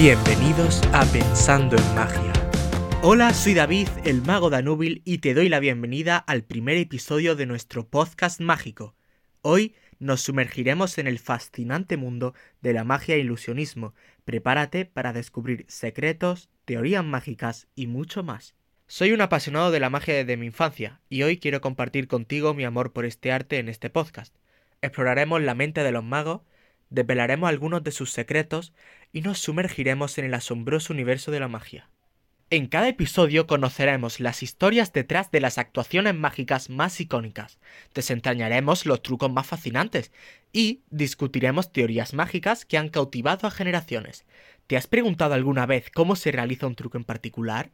Bienvenidos a Pensando en Magia. Hola, soy David, el mago Danúbil, y te doy la bienvenida al primer episodio de nuestro podcast mágico. Hoy nos sumergiremos en el fascinante mundo de la magia e ilusionismo. Prepárate para descubrir secretos, teorías mágicas y mucho más. Soy un apasionado de la magia desde mi infancia, y hoy quiero compartir contigo mi amor por este arte en este podcast. Exploraremos la mente de los magos, desvelaremos algunos de sus secretos y nos sumergiremos en el asombroso universo de la magia. En cada episodio conoceremos las historias detrás de las actuaciones mágicas más icónicas, desentrañaremos los trucos más fascinantes y discutiremos teorías mágicas que han cautivado a generaciones. ¿Te has preguntado alguna vez cómo se realiza un truco en particular?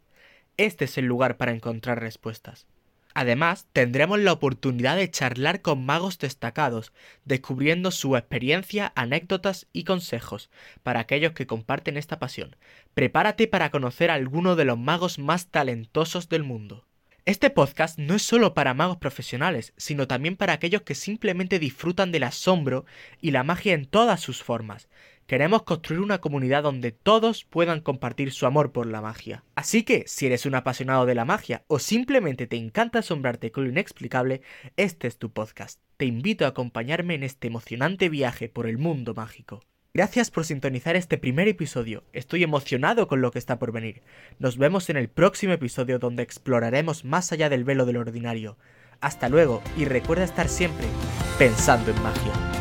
Este es el lugar para encontrar respuestas. Además, tendremos la oportunidad de charlar con magos destacados, descubriendo su experiencia, anécdotas y consejos para aquellos que comparten esta pasión. Prepárate para conocer a alguno de los magos más talentosos del mundo. Este podcast no es solo para magos profesionales, sino también para aquellos que simplemente disfrutan del asombro y la magia en todas sus formas. Queremos construir una comunidad donde todos puedan compartir su amor por la magia. Así que, si eres un apasionado de la magia o simplemente te encanta asombrarte con lo inexplicable, este es tu podcast. Te invito a acompañarme en este emocionante viaje por el mundo mágico. Gracias por sintonizar este primer episodio. Estoy emocionado con lo que está por venir. Nos vemos en el próximo episodio donde exploraremos más allá del velo del ordinario. Hasta luego y recuerda estar siempre pensando en magia.